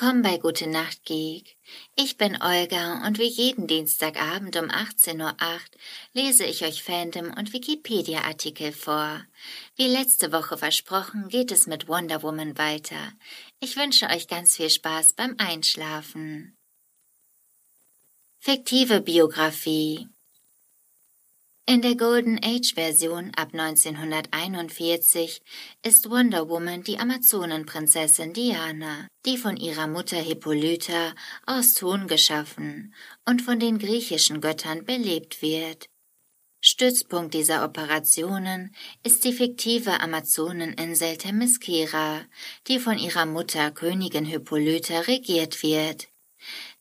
Willkommen bei Gute Nacht Geek. Ich bin Olga und wie jeden Dienstagabend um 18.08 Uhr lese ich euch Fandom und Wikipedia-Artikel vor. Wie letzte Woche versprochen, geht es mit Wonder Woman weiter. Ich wünsche euch ganz viel Spaß beim Einschlafen. Fiktive Biografie in der Golden Age Version ab 1941 ist Wonder Woman die Amazonenprinzessin Diana, die von ihrer Mutter Hippolyta aus Ton geschaffen und von den griechischen Göttern belebt wird. Stützpunkt dieser Operationen ist die fiktive Amazoneninsel Themyscira, die von ihrer Mutter Königin Hippolyta regiert wird.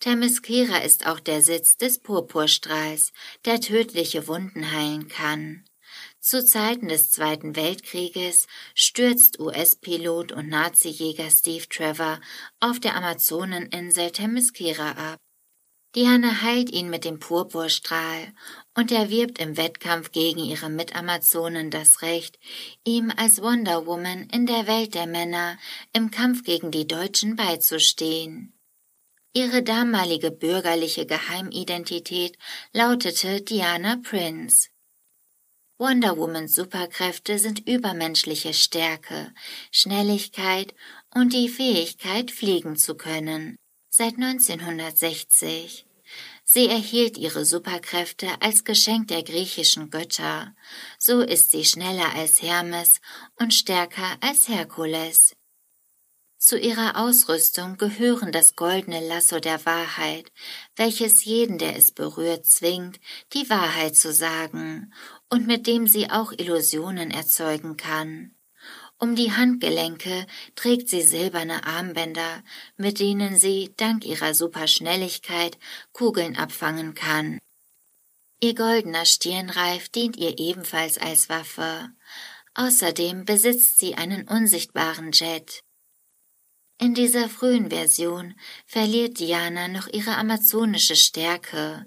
Themyscira ist auch der Sitz des Purpurstrahls, der tödliche Wunden heilen kann. Zu Zeiten des Zweiten Weltkrieges stürzt US-Pilot und Nazi-Jäger Steve Trevor auf der Amazoneninsel Themyscira ab. Diana heilt ihn mit dem Purpurstrahl und erwirbt im Wettkampf gegen ihre Mitamazonen das Recht, ihm als Wonder Woman in der Welt der Männer im Kampf gegen die Deutschen beizustehen. Ihre damalige bürgerliche Geheimidentität lautete Diana Prince. Wonder Womans Superkräfte sind übermenschliche Stärke, Schnelligkeit und die Fähigkeit, fliegen zu können. Seit 1960. Sie erhielt ihre Superkräfte als Geschenk der griechischen Götter. So ist sie schneller als Hermes und stärker als Herkules. Zu ihrer Ausrüstung gehören das goldene Lasso der Wahrheit, welches jeden, der es berührt, zwingt, die Wahrheit zu sagen und mit dem sie auch Illusionen erzeugen kann. Um die Handgelenke trägt sie silberne Armbänder, mit denen sie, dank ihrer Superschnelligkeit, Kugeln abfangen kann. Ihr goldener Stirnreif dient ihr ebenfalls als Waffe. Außerdem besitzt sie einen unsichtbaren Jet. In dieser frühen Version verliert Diana noch ihre amazonische Stärke,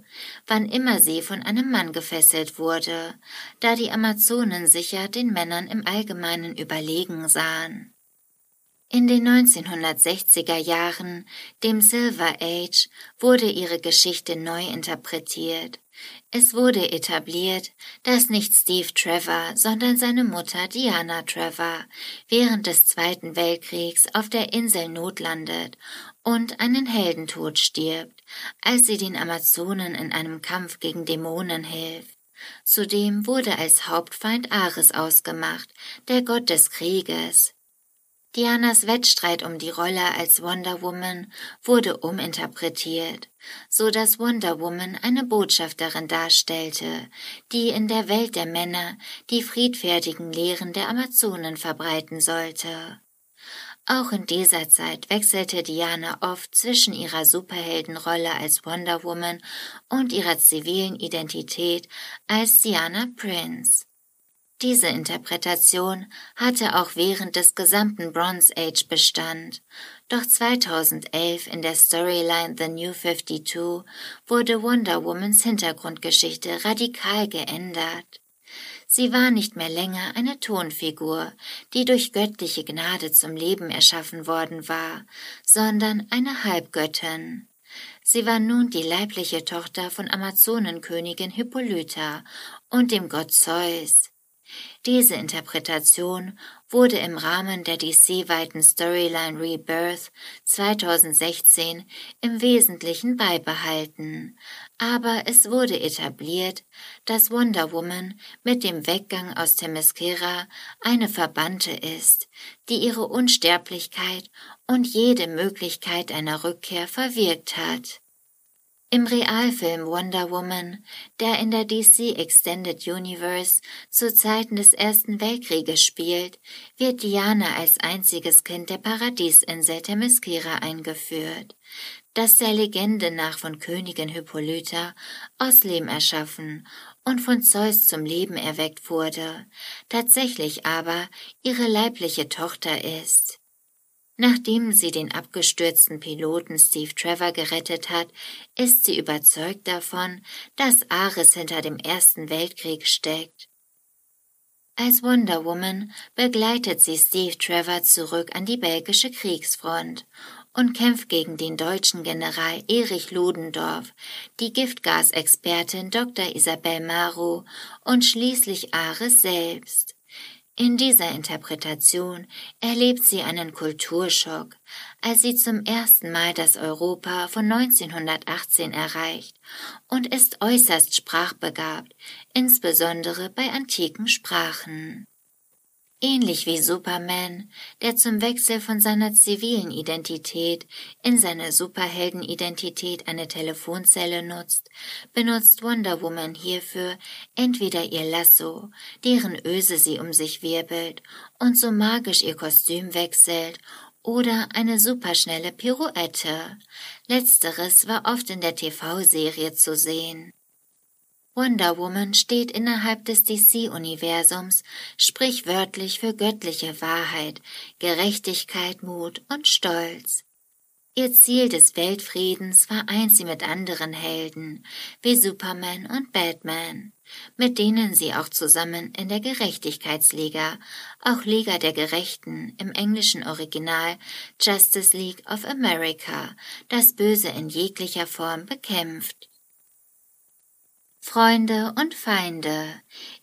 wann immer sie von einem Mann gefesselt wurde, da die Amazonen sicher den Männern im Allgemeinen überlegen sahen. In den 1960er Jahren, dem Silver Age, wurde ihre Geschichte neu interpretiert. Es wurde etabliert, dass nicht Steve Trevor, sondern seine Mutter Diana Trevor während des Zweiten Weltkriegs auf der Insel notlandet und einen Heldentod stirbt, als sie den Amazonen in einem Kampf gegen Dämonen hilft. Zudem wurde als Hauptfeind Ares ausgemacht, der Gott des Krieges. Dianas Wettstreit um die Rolle als Wonder Woman wurde uminterpretiert, so dass Wonder Woman eine Botschafterin darstellte, die in der Welt der Männer die friedfertigen Lehren der Amazonen verbreiten sollte. Auch in dieser Zeit wechselte Diana oft zwischen ihrer Superheldenrolle als Wonder Woman und ihrer zivilen Identität als Diana Prince. Diese Interpretation hatte auch während des gesamten Bronze Age Bestand, doch 2011 in der Storyline The New 52 wurde Wonder Womans Hintergrundgeschichte radikal geändert. Sie war nicht mehr länger eine Tonfigur, die durch göttliche Gnade zum Leben erschaffen worden war, sondern eine Halbgöttin. Sie war nun die leibliche Tochter von Amazonenkönigin Hippolyta und dem Gott Zeus. Diese Interpretation wurde im Rahmen der DC-weiten Storyline Rebirth 2016 im Wesentlichen beibehalten, aber es wurde etabliert, dass Wonder Woman mit dem Weggang aus Themyscira eine Verbannte ist, die ihre Unsterblichkeit und jede Möglichkeit einer Rückkehr verwirkt hat. Im Realfilm Wonder Woman, der in der DC Extended Universe zu Zeiten des Ersten Weltkrieges spielt, wird Diana als einziges Kind der Paradiesinsel Themyscira eingeführt, das der Legende nach von Königin Hippolyta aus Lehm erschaffen und von Zeus zum Leben erweckt wurde, tatsächlich aber ihre leibliche Tochter ist. Nachdem sie den abgestürzten Piloten Steve Trevor gerettet hat, ist sie überzeugt davon, dass Ares hinter dem Ersten Weltkrieg steckt. Als Wonder Woman begleitet sie Steve Trevor zurück an die belgische Kriegsfront und kämpft gegen den deutschen General Erich Ludendorff, die Giftgasexpertin Dr. Isabel Marrow und schließlich Ares selbst. In dieser Interpretation erlebt sie einen Kulturschock, als sie zum ersten Mal das Europa von 1918 erreicht und ist äußerst sprachbegabt, insbesondere bei antiken Sprachen. Ähnlich wie Superman, der zum Wechsel von seiner zivilen Identität in seine Superheldenidentität eine Telefonzelle nutzt, benutzt Wonder Woman hierfür entweder ihr Lasso, deren Öse sie um sich wirbelt und so magisch ihr Kostüm wechselt, oder eine superschnelle Pirouette. Letzteres war oft in der TV-Serie zu sehen. Wonder Woman steht innerhalb des DC-Universums sprichwörtlich für göttliche Wahrheit, Gerechtigkeit, Mut und Stolz. Ihr Ziel des Weltfriedens vereint sie mit anderen Helden wie Superman und Batman, mit denen sie auch zusammen in der Gerechtigkeitsliga, auch Liga der Gerechten im englischen Original Justice League of America, das Böse in jeglicher Form bekämpft. Freunde und Feinde.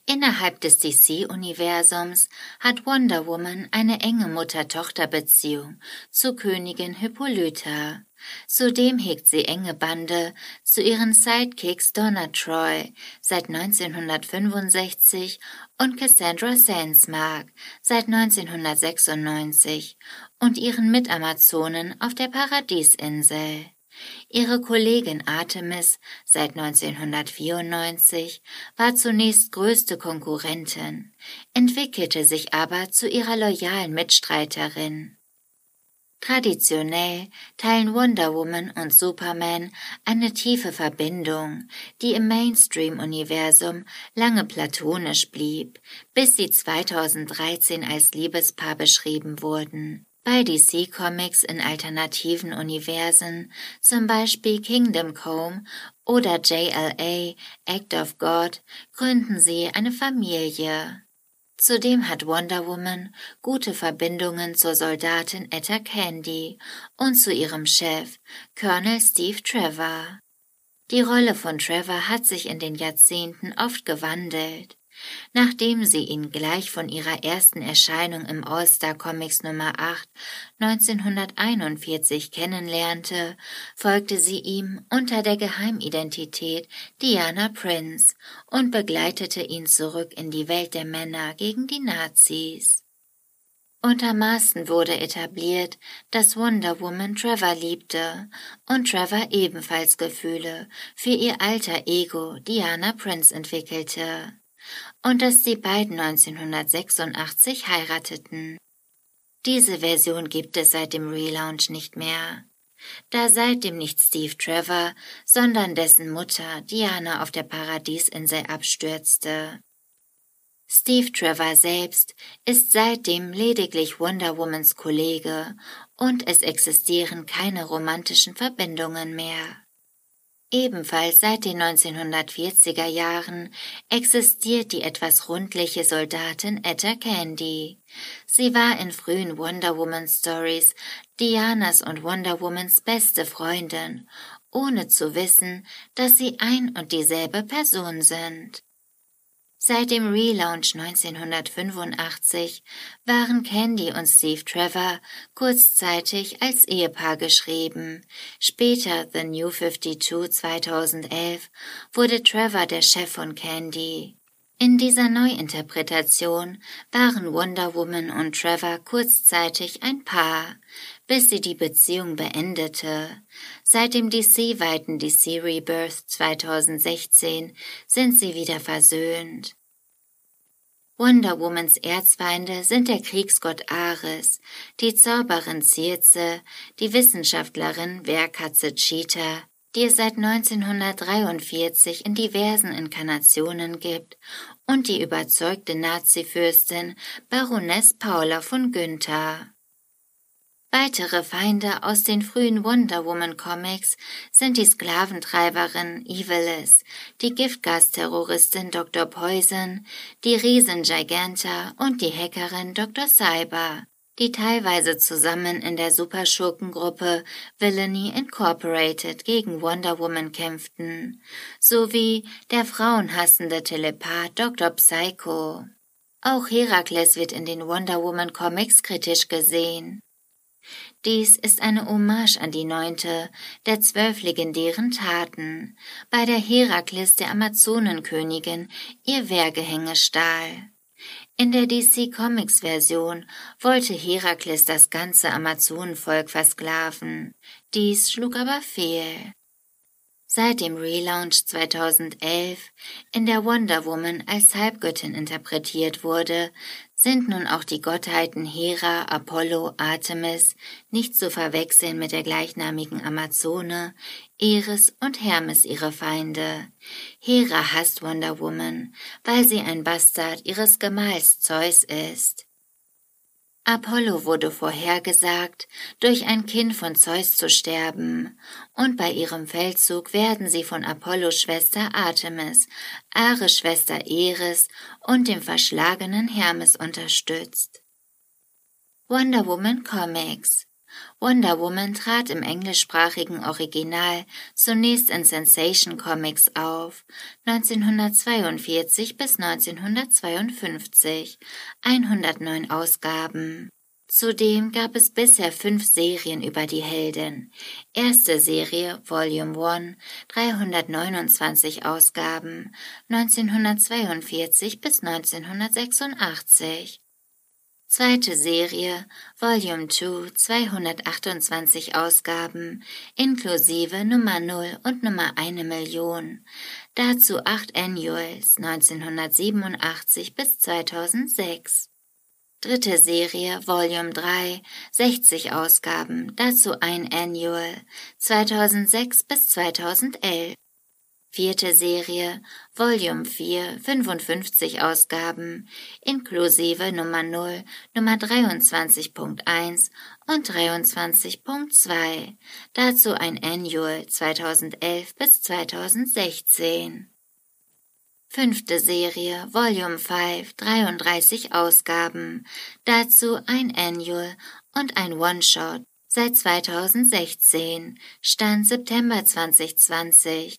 Innerhalb des DC-Universums hat Wonder Woman eine enge Mutter-Tochter-Beziehung zu Königin Hippolyta. Zudem hegt sie enge Bande zu ihren Sidekicks Donna Troy seit 1965 und Cassandra Sandsmark seit 1996 und ihren Mitamazonen auf der Paradiesinsel. Ihre Kollegin Artemis seit 1994 war zunächst größte Konkurrentin, entwickelte sich aber zu ihrer loyalen Mitstreiterin. Traditionell teilen Wonder Woman und Superman eine tiefe Verbindung, die im Mainstream-Universum lange platonisch blieb, bis sie 2013 als Liebespaar beschrieben wurden. Bei DC Comics in alternativen Universen, zum Beispiel Kingdom Come oder JLA Act of God, gründen sie eine Familie. Zudem hat Wonder Woman gute Verbindungen zur Soldatin Etta Candy und zu ihrem Chef, Colonel Steve Trevor. Die Rolle von Trevor hat sich in den Jahrzehnten oft gewandelt. Nachdem sie ihn gleich von ihrer ersten Erscheinung im All-Star Comics Nummer 8 1941 kennenlernte, folgte sie ihm unter der Geheimidentität Diana Prince und begleitete ihn zurück in die Welt der Männer gegen die Nazis. Untermaßen wurde etabliert, dass Wonder Woman Trevor liebte und Trevor ebenfalls Gefühle für ihr alter Ego Diana Prince entwickelte und dass die beiden 1986 heirateten. Diese Version gibt es seit dem Relaunch nicht mehr, da seitdem nicht Steve Trevor, sondern dessen Mutter Diana auf der Paradiesinsel abstürzte. Steve Trevor selbst ist seitdem lediglich Wonder Womans Kollege und es existieren keine romantischen Verbindungen mehr. Ebenfalls seit den 1940er Jahren existiert die etwas rundliche Soldatin Etta Candy. Sie war in frühen Wonder Woman Stories Dianas und Wonder Womans beste Freundin, ohne zu wissen, dass sie ein und dieselbe Person sind. Seit dem Relaunch 1985 waren Candy und Steve Trevor kurzzeitig als Ehepaar geschrieben. Später The New 52 2011 wurde Trevor der Chef von Candy. In dieser Neuinterpretation waren Wonder Woman und Trevor kurzzeitig ein Paar, bis sie die Beziehung beendete. Seit dem DC-weiten DC Rebirth 2016 sind sie wieder versöhnt. Wonder Womans Erzfeinde sind der Kriegsgott Ares, die Zauberin Circe, die Wissenschaftlerin Wehrkatze Cheetah, die es seit 1943 in diversen Inkarnationen gibt, und die überzeugte Nazifürstin Baroness Paula von Günther. Weitere Feinde aus den frühen Wonder Woman Comics sind die Sklaventreiberin Evilis, die Giftgasterroristin Dr. Poison, die Riesen Giganta und die Hackerin Dr. Cyber. die teilweise zusammen in der Superschurkengruppe Villainy Incorporated gegen Wonder Woman kämpften, sowie der frauenhassende Telepath Dr. Psycho. Auch Herakles wird in den Wonder Woman Comics kritisch gesehen. Dies ist eine Hommage an die neunte der zwölf legendären Taten, bei der Herakles der Amazonenkönigin ihr Wehrgehänge stahl. In der DC Comics Version wollte Herakles das ganze Amazonenvolk versklaven. Dies schlug aber fehl. Seit dem Relaunch 2011, in der Wonder Woman als Halbgöttin interpretiert wurde, sind nun auch die Gottheiten Hera, Apollo, Artemis nicht zu verwechseln mit der gleichnamigen Amazone, Eris und Hermes ihre Feinde. Hera hasst Wonder Woman, weil sie ein Bastard ihres Gemahls Zeus ist. Apollo wurde vorhergesagt, durch ein Kind von Zeus zu sterben, und bei ihrem Feldzug werden sie von Apollos Schwester Artemis, Ares Schwester Eris und dem verschlagenen Hermes unterstützt. Wonder Woman Comics Wonder Woman trat im englischsprachigen Original zunächst in Sensation Comics auf, 1942 bis 1952, 109 Ausgaben. Zudem gab es bisher fünf Serien über die Heldin. Erste Serie, Volume 1, 329 Ausgaben, 1942 bis 1986. Zweite Serie, Volume 2, 228 Ausgaben, inklusive Nummer 0 und Nummer 1 Million. Dazu acht Annuals 1987 bis 2006. Dritte Serie, Volume 3, 60 Ausgaben, dazu ein Annual 2006 bis 2011. Vierte Serie, Volume 4, 55 Ausgaben, inklusive Nummer 0, Nummer 23.1 und 23.2, dazu ein Annual 2011 bis 2016. Fünfte Serie, Volume 5, 33 Ausgaben, dazu ein Annual und ein One-Shot seit 2016, Stand September 2020.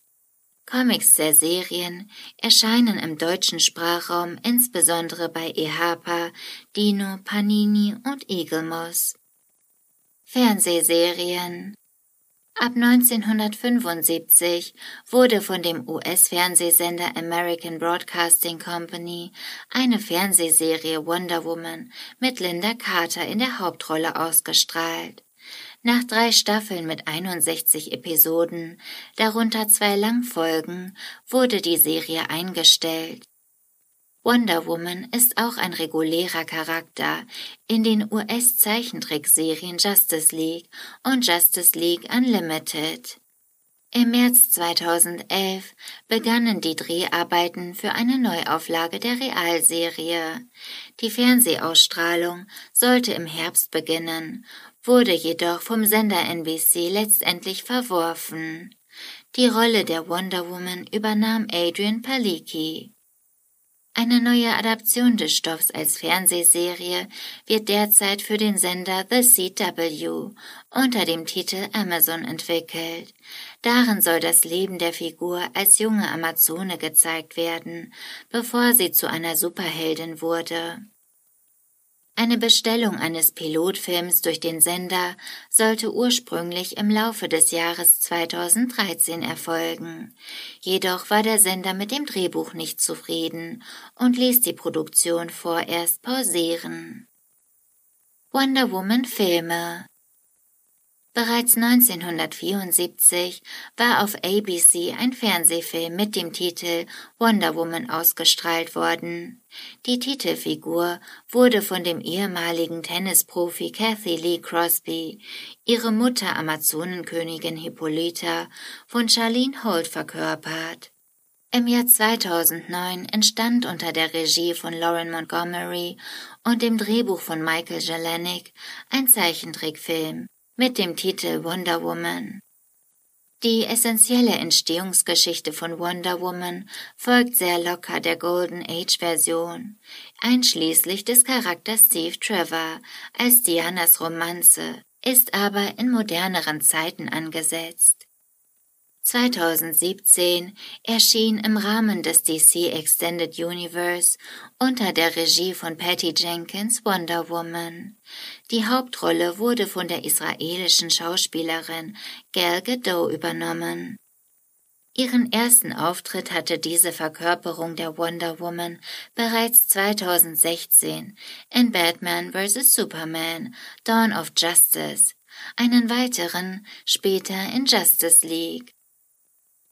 Comics der Serien erscheinen im deutschen Sprachraum insbesondere bei EHPA, Dino, Panini und Eaglemoss. Fernsehserien Ab 1975 wurde von dem US-Fernsehsender American Broadcasting Company eine Fernsehserie Wonder Woman mit Linda Carter in der Hauptrolle ausgestrahlt. Nach drei Staffeln mit 61 Episoden, darunter zwei Langfolgen, wurde die Serie eingestellt. Wonder Woman ist auch ein regulärer Charakter in den US-Zeichentrickserien Justice League und Justice League Unlimited. Im März 2011 begannen die Dreharbeiten für eine Neuauflage der Realserie. Die Fernsehausstrahlung sollte im Herbst beginnen wurde jedoch vom Sender NBC letztendlich verworfen. Die Rolle der Wonder Woman übernahm Adrian Palicki. Eine neue Adaption des Stoffs als Fernsehserie wird derzeit für den Sender The CW unter dem Titel Amazon entwickelt. Darin soll das Leben der Figur als junge Amazone gezeigt werden, bevor sie zu einer Superheldin wurde. Eine Bestellung eines Pilotfilms durch den Sender sollte ursprünglich im Laufe des Jahres 2013 erfolgen. Jedoch war der Sender mit dem Drehbuch nicht zufrieden und ließ die Produktion vorerst pausieren. Wonder Woman Filme Bereits 1974 war auf ABC ein Fernsehfilm mit dem Titel Wonder Woman ausgestrahlt worden. Die Titelfigur wurde von dem ehemaligen Tennisprofi Kathy Lee Crosby, ihre Mutter Amazonenkönigin Hippolyta, von Charlene Holt verkörpert. Im Jahr 2009 entstand unter der Regie von Lauren Montgomery und dem Drehbuch von Michael Jelenic ein Zeichentrickfilm mit dem Titel Wonder Woman. Die essentielle Entstehungsgeschichte von Wonder Woman folgt sehr locker der Golden Age Version, einschließlich des Charakters Steve Trevor als Dianas Romanze, ist aber in moderneren Zeiten angesetzt. 2017 erschien im Rahmen des DC Extended Universe unter der Regie von Patty Jenkins Wonder Woman. Die Hauptrolle wurde von der israelischen Schauspielerin Gal Gadot übernommen. Ihren ersten Auftritt hatte diese Verkörperung der Wonder Woman bereits 2016 in Batman vs. Superman Dawn of Justice, einen weiteren später in Justice League.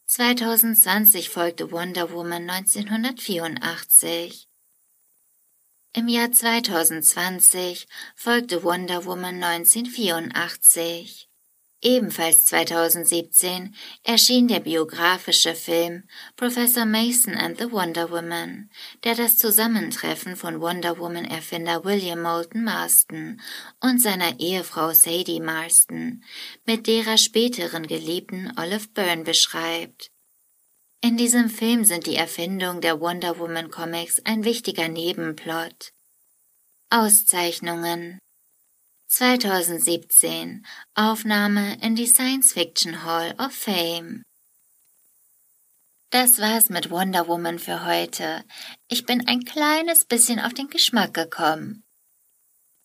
2020 folgte Wonder Woman 1984. Im Jahr 2020 folgte Wonder Woman 1984. Ebenfalls 2017 erschien der biografische Film Professor Mason and the Wonder Woman, der das Zusammentreffen von Wonder Woman Erfinder William Moulton Marston und seiner Ehefrau Sadie Marston mit derer späteren Geliebten Olive Byrne beschreibt. In diesem Film sind die Erfindung der Wonder Woman Comics ein wichtiger Nebenplot. Auszeichnungen 2017 Aufnahme in die Science Fiction Hall of Fame das war's mit Wonder Woman für heute. Ich bin ein kleines bisschen auf den Geschmack gekommen.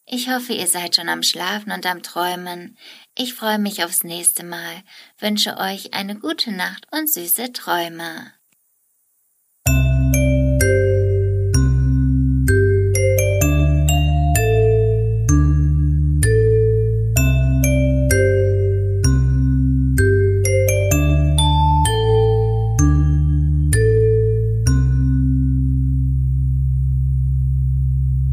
Ich hoffe, ihr seid schon am Schlafen und am Träumen. Ich freue mich aufs nächste Mal, wünsche euch eine gute Nacht und süße Träume.